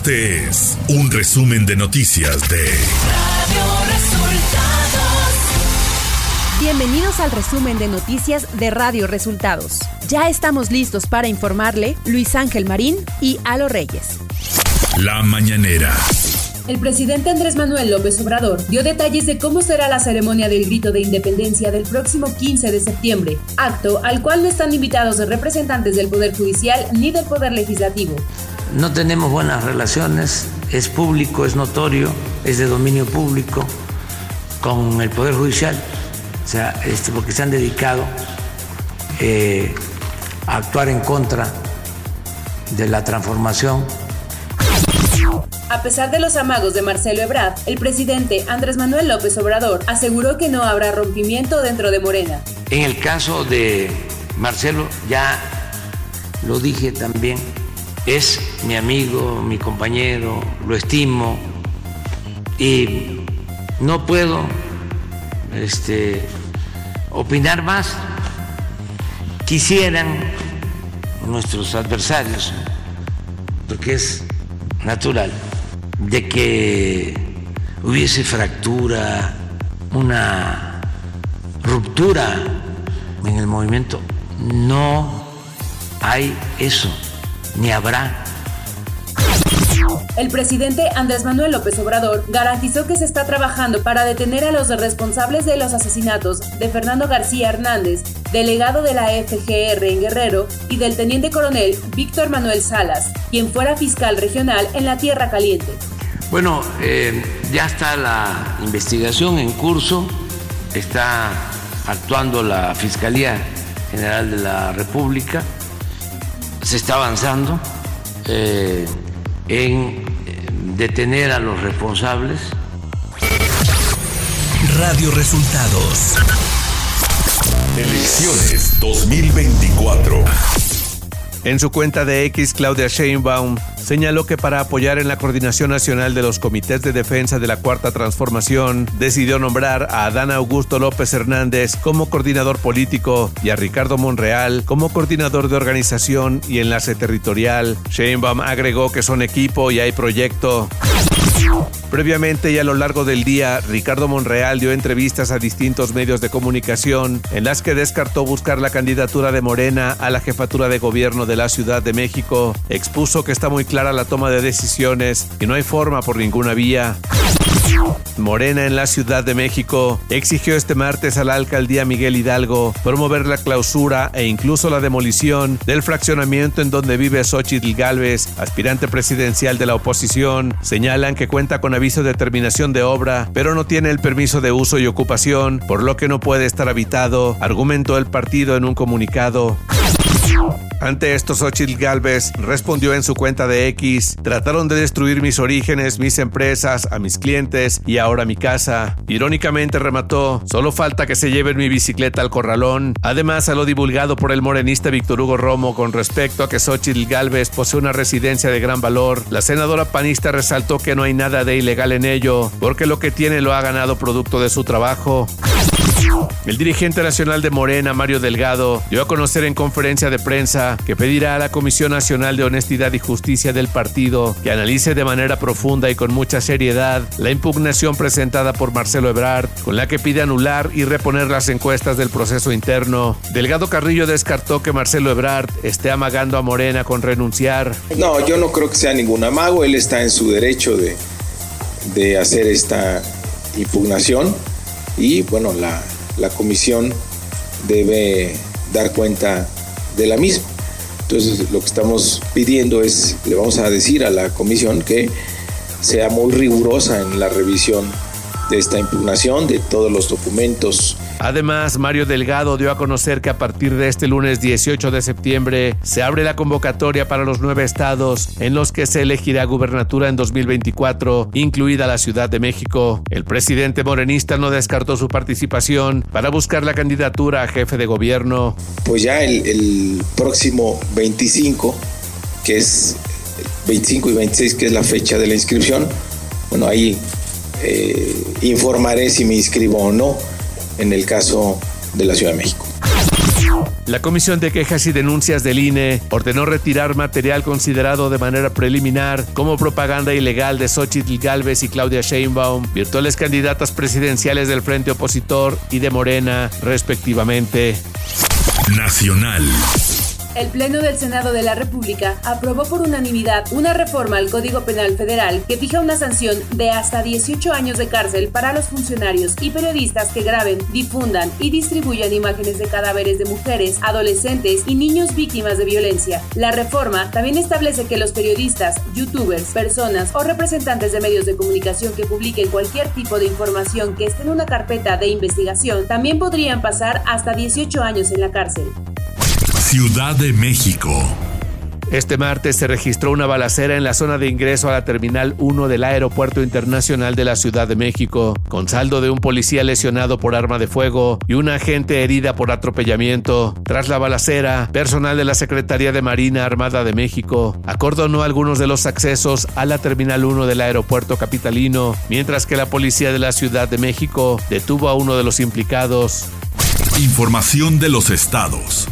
Este es un resumen de noticias de Radio Resultados. Bienvenidos al resumen de noticias de Radio Resultados. Ya estamos listos para informarle Luis Ángel Marín y Alo Reyes. La mañanera. El presidente Andrés Manuel López Obrador dio detalles de cómo será la ceremonia del grito de independencia del próximo 15 de septiembre, acto al cual no están invitados representantes del Poder Judicial ni del Poder Legislativo. No tenemos buenas relaciones, es público, es notorio, es de dominio público con el Poder Judicial, o sea, este, porque se han dedicado eh, a actuar en contra de la transformación a pesar de los amagos de Marcelo Ebrard, el presidente Andrés Manuel López Obrador aseguró que no habrá rompimiento dentro de Morena. En el caso de Marcelo, ya lo dije también, es mi amigo, mi compañero, lo estimo y no puedo este, opinar más. Quisieran nuestros adversarios, porque es natural de que hubiese fractura, una ruptura en el movimiento. No hay eso, ni habrá. El presidente Andrés Manuel López Obrador garantizó que se está trabajando para detener a los responsables de los asesinatos de Fernando García Hernández, delegado de la FGR en Guerrero, y del teniente coronel Víctor Manuel Salas, quien fuera fiscal regional en la Tierra Caliente. Bueno, eh, ya está la investigación en curso, está actuando la Fiscalía General de la República, se está avanzando eh, en eh, detener a los responsables. Radio Resultados. Elecciones 2024. En su cuenta de X, Claudia Sheinbaum señaló que para apoyar en la coordinación nacional de los comités de defensa de la Cuarta Transformación, decidió nombrar a Adán Augusto López Hernández como coordinador político y a Ricardo Monreal como coordinador de organización y enlace territorial. Sheinbaum agregó que son equipo y hay proyecto. Previamente y a lo largo del día, Ricardo Monreal dio entrevistas a distintos medios de comunicación en las que descartó buscar la candidatura de Morena a la jefatura de gobierno de la Ciudad de México. Expuso que está muy clara la toma de decisiones y no hay forma por ninguna vía. Morena en la Ciudad de México exigió este martes a la alcaldía Miguel Hidalgo promover la clausura e incluso la demolición del fraccionamiento en donde vive Xochitl Galvez, aspirante presidencial de la oposición. Señalan que cuenta con aviso de terminación de obra, pero no tiene el permiso de uso y ocupación, por lo que no puede estar habitado, argumentó el partido en un comunicado. Ante esto, Xochitl Galvez respondió en su cuenta de X: Trataron de destruir mis orígenes, mis empresas, a mis clientes y ahora mi casa. Irónicamente remató: Solo falta que se lleven mi bicicleta al corralón. Además, a lo divulgado por el morenista Víctor Hugo Romo con respecto a que Xochitl Galvez posee una residencia de gran valor, la senadora panista resaltó que no hay nada de ilegal en ello, porque lo que tiene lo ha ganado producto de su trabajo. El dirigente nacional de Morena, Mario Delgado, dio a conocer en conferencia de prensa que pedirá a la Comisión Nacional de Honestidad y Justicia del partido que analice de manera profunda y con mucha seriedad la impugnación presentada por Marcelo Ebrard, con la que pide anular y reponer las encuestas del proceso interno. Delgado Carrillo descartó que Marcelo Ebrard esté amagando a Morena con renunciar. No, yo no creo que sea ningún amago, él está en su derecho de, de hacer esta impugnación y bueno, la, la comisión debe dar cuenta de la misma. Entonces lo que estamos pidiendo es, le vamos a decir a la comisión que sea muy rigurosa en la revisión de esta impugnación, de todos los documentos Además, Mario Delgado dio a conocer que a partir de este lunes 18 de septiembre se abre la convocatoria para los nueve estados en los que se elegirá gubernatura en 2024, incluida la Ciudad de México. El presidente morenista no descartó su participación para buscar la candidatura a jefe de gobierno. Pues ya el, próximo 25, que es 25 y 26, que es la fecha de la inscripción, bueno, ahí eh, informaré si me inscribo o no en el caso de la Ciudad de México. La Comisión de Quejas y Denuncias del INE ordenó retirar material considerado de manera preliminar como propaganda ilegal de Xochitl Galvez y Claudia Sheinbaum, virtuales candidatas presidenciales del Frente Opositor y de Morena, respectivamente. Nacional. El Pleno del Senado de la República aprobó por unanimidad una reforma al Código Penal Federal que fija una sanción de hasta 18 años de cárcel para los funcionarios y periodistas que graben, difundan y distribuyan imágenes de cadáveres de mujeres, adolescentes y niños víctimas de violencia. La reforma también establece que los periodistas, youtubers, personas o representantes de medios de comunicación que publiquen cualquier tipo de información que esté en una carpeta de investigación también podrían pasar hasta 18 años en la cárcel. Ciudad de México. Este martes se registró una balacera en la zona de ingreso a la Terminal 1 del Aeropuerto Internacional de la Ciudad de México, con saldo de un policía lesionado por arma de fuego y una agente herida por atropellamiento. Tras la balacera, personal de la Secretaría de Marina Armada de México acordonó algunos de los accesos a la Terminal 1 del Aeropuerto Capitalino, mientras que la Policía de la Ciudad de México detuvo a uno de los implicados. Información de los estados.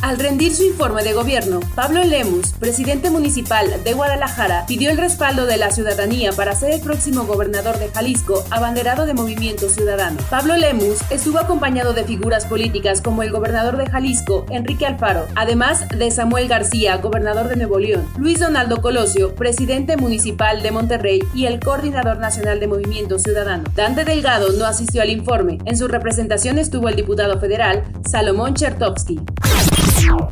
Al rendir su informe de gobierno, Pablo Lemus, presidente municipal de Guadalajara, pidió el respaldo de la ciudadanía para ser el próximo gobernador de Jalisco, abanderado de Movimiento Ciudadano. Pablo Lemus estuvo acompañado de figuras políticas como el gobernador de Jalisco, Enrique Alfaro, además de Samuel García, gobernador de Nuevo León, Luis Donaldo Colosio, presidente municipal de Monterrey y el coordinador nacional de Movimiento Ciudadano. Dante Delgado no asistió al informe. En su representación estuvo el diputado federal Salomón Chertovsky.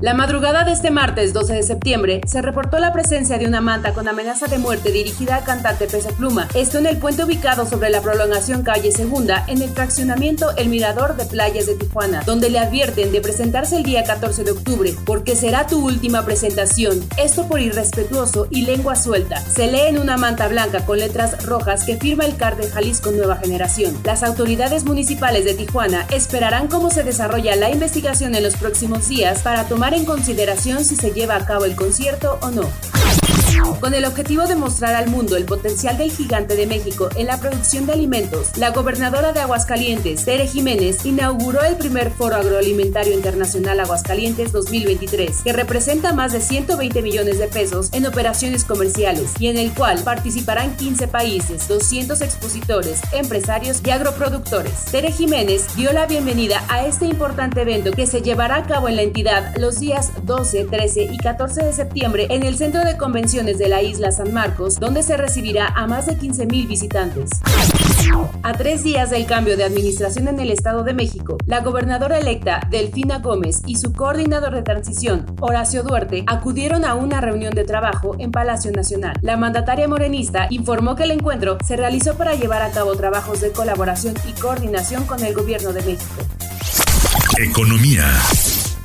La madrugada de este martes 12 de septiembre se reportó la presencia de una manta con amenaza de muerte dirigida al cantante Peso Pluma, esto en el puente ubicado sobre la prolongación calle Segunda en el fraccionamiento El Mirador de Playas de Tijuana, donde le advierten de presentarse el día 14 de octubre, porque será tu última presentación, esto por irrespetuoso y lengua suelta. Se lee en una manta blanca con letras rojas que firma el CAR de Jalisco Nueva Generación. Las autoridades municipales de Tijuana esperarán cómo se desarrolla la investigación en los próximos días para tomar en consideración si se lleva a cabo el concierto o no. Con el objetivo de mostrar al mundo el potencial del gigante de México en la producción de alimentos, la gobernadora de Aguascalientes, Tere Jiménez, inauguró el primer Foro Agroalimentario Internacional Aguascalientes 2023, que representa más de 120 millones de pesos en operaciones comerciales y en el cual participarán 15 países, 200 expositores, empresarios y agroproductores. Tere Jiménez dio la bienvenida a este importante evento que se llevará a cabo en la entidad los días 12, 13 y 14 de septiembre en el Centro de Convenciones de la isla San Marcos, donde se recibirá a más de 15.000 visitantes. A tres días del cambio de administración en el Estado de México, la gobernadora electa Delfina Gómez y su coordinador de transición, Horacio Duarte, acudieron a una reunión de trabajo en Palacio Nacional. La mandataria morenista informó que el encuentro se realizó para llevar a cabo trabajos de colaboración y coordinación con el gobierno de México. Economía.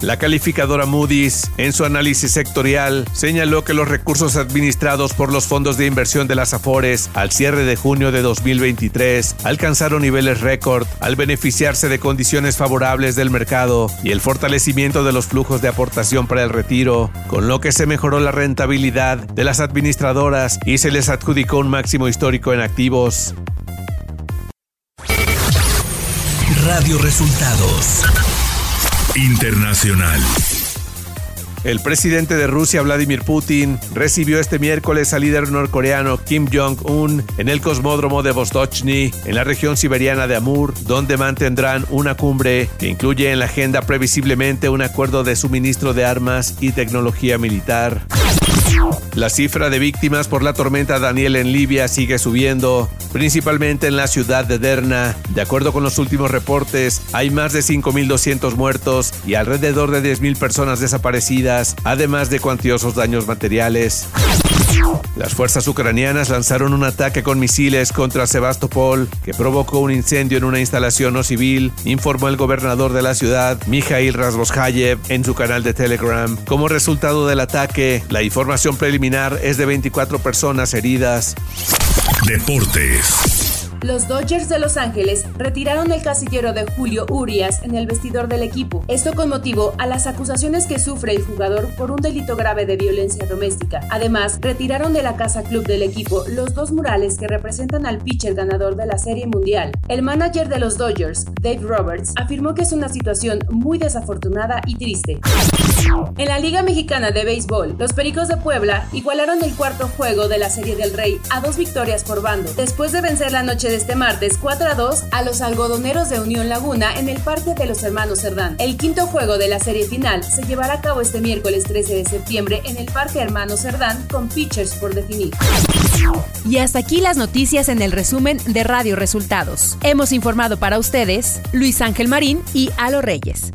La calificadora Moody's, en su análisis sectorial, señaló que los recursos administrados por los fondos de inversión de las Afores al cierre de junio de 2023 alcanzaron niveles récord al beneficiarse de condiciones favorables del mercado y el fortalecimiento de los flujos de aportación para el retiro, con lo que se mejoró la rentabilidad de las administradoras y se les adjudicó un máximo histórico en activos. Radio Resultados Internacional. El presidente de Rusia, Vladimir Putin, recibió este miércoles al líder norcoreano Kim Jong-un en el cosmódromo de Vostochny, en la región siberiana de Amur, donde mantendrán una cumbre que incluye en la agenda previsiblemente un acuerdo de suministro de armas y tecnología militar. La cifra de víctimas por la tormenta Daniel en Libia sigue subiendo, principalmente en la ciudad de Derna. De acuerdo con los últimos reportes, hay más de 5.200 muertos y alrededor de 10.000 personas desaparecidas, además de cuantiosos daños materiales. Las fuerzas ucranianas lanzaron un ataque con misiles contra Sebastopol que provocó un incendio en una instalación no civil, informó el gobernador de la ciudad, Mikhail Razvoshayev, en su canal de Telegram. Como resultado del ataque, la información preliminar es de 24 personas heridas. Deportes. Los Dodgers de Los Ángeles retiraron el casillero de Julio Urias en el vestidor del equipo. Esto con motivo a las acusaciones que sufre el jugador por un delito grave de violencia doméstica. Además, retiraron de la casa club del equipo los dos murales que representan al pitcher ganador de la Serie Mundial. El manager de los Dodgers, Dave Roberts, afirmó que es una situación muy desafortunada y triste. En la Liga Mexicana de Béisbol, los Pericos de Puebla igualaron el cuarto juego de la Serie del Rey a dos victorias por bando, después de vencer la noche de este martes 4 a 2 a los algodoneros de Unión Laguna en el Parque de los Hermanos Cerdán. El quinto juego de la serie final se llevará a cabo este miércoles 13 de septiembre en el Parque Hermanos Cerdán con pitchers por definir. Y hasta aquí las noticias en el resumen de Radio Resultados. Hemos informado para ustedes Luis Ángel Marín y Alo Reyes.